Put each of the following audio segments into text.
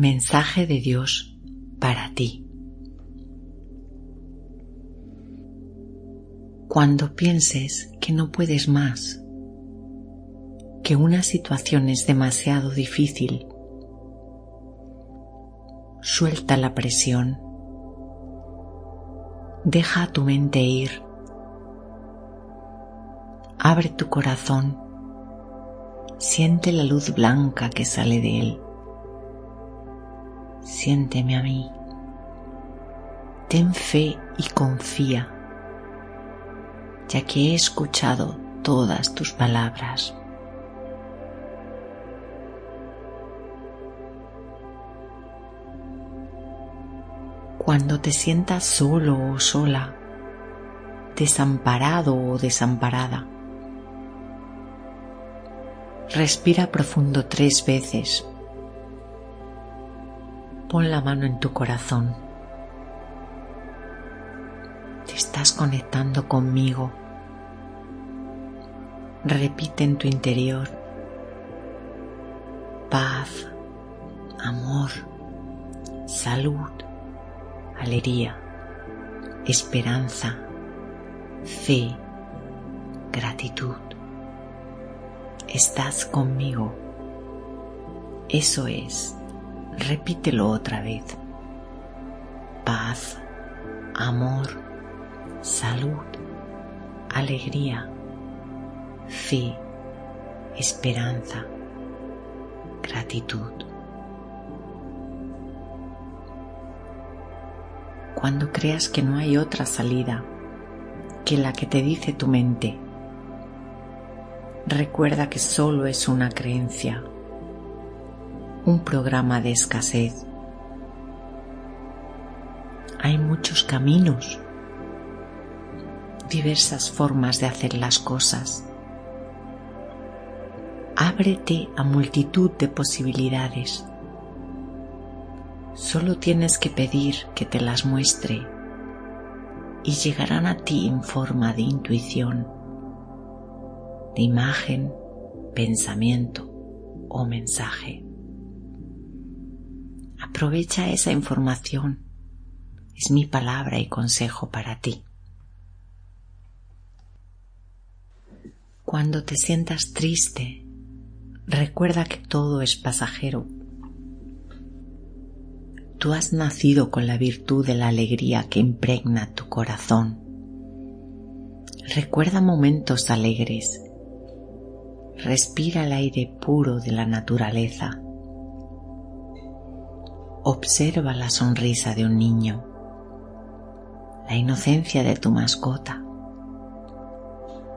Mensaje de Dios para ti. Cuando pienses que no puedes más, que una situación es demasiado difícil, suelta la presión, deja a tu mente ir, abre tu corazón, siente la luz blanca que sale de él siénteme a mí. Ten fe y confía, ya que he escuchado todas tus palabras. Cuando te sientas solo o sola, desamparado o desamparada, respira profundo tres veces pon la mano en tu corazón. Te estás conectando conmigo. Repite en tu interior paz, amor, salud, alegría, esperanza, fe, gratitud. Estás conmigo. Eso es Repítelo otra vez. Paz, amor, salud, alegría, fe, esperanza, gratitud. Cuando creas que no hay otra salida que la que te dice tu mente, recuerda que solo es una creencia un programa de escasez. Hay muchos caminos, diversas formas de hacer las cosas. Ábrete a multitud de posibilidades. Solo tienes que pedir que te las muestre y llegarán a ti en forma de intuición, de imagen, pensamiento o mensaje. Aprovecha esa información. Es mi palabra y consejo para ti. Cuando te sientas triste, recuerda que todo es pasajero. Tú has nacido con la virtud de la alegría que impregna tu corazón. Recuerda momentos alegres. Respira el aire puro de la naturaleza Observa la sonrisa de un niño, la inocencia de tu mascota.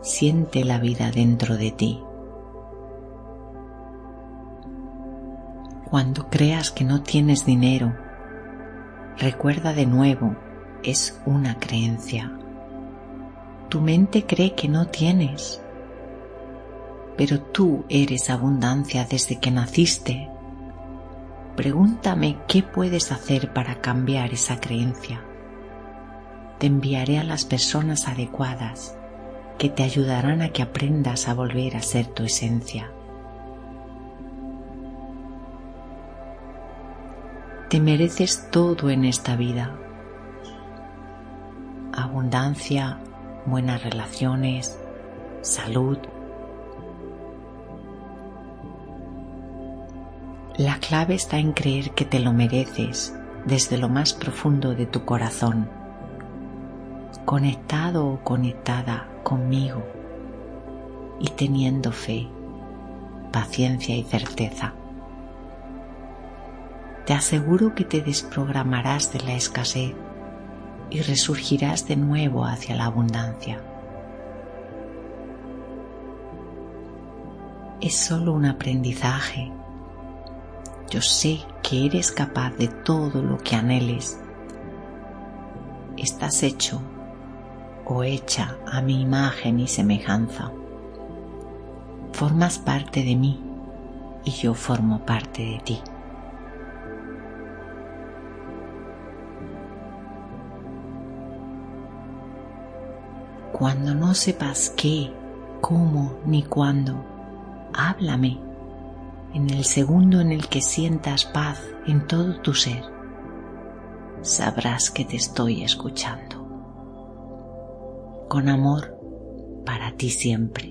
Siente la vida dentro de ti. Cuando creas que no tienes dinero, recuerda de nuevo, es una creencia. Tu mente cree que no tienes, pero tú eres abundancia desde que naciste Pregúntame qué puedes hacer para cambiar esa creencia. Te enviaré a las personas adecuadas que te ayudarán a que aprendas a volver a ser tu esencia. Te mereces todo en esta vida. Abundancia, buenas relaciones, salud, La clave está en creer que te lo mereces desde lo más profundo de tu corazón, conectado o conectada conmigo y teniendo fe, paciencia y certeza. Te aseguro que te desprogramarás de la escasez y resurgirás de nuevo hacia la abundancia. es solo un aprendizaje. Yo sé que eres capaz de todo lo que anheles. Estás hecho o hecha a mi imagen y semejanza. Formas parte de mí y yo formo parte de ti. Cuando no sepas qué, cómo ni cuándo, háblame en el segundo en el que sientas paz en todo tu ser. Sabrás que te estoy escuchando. Con amor para ti siempre.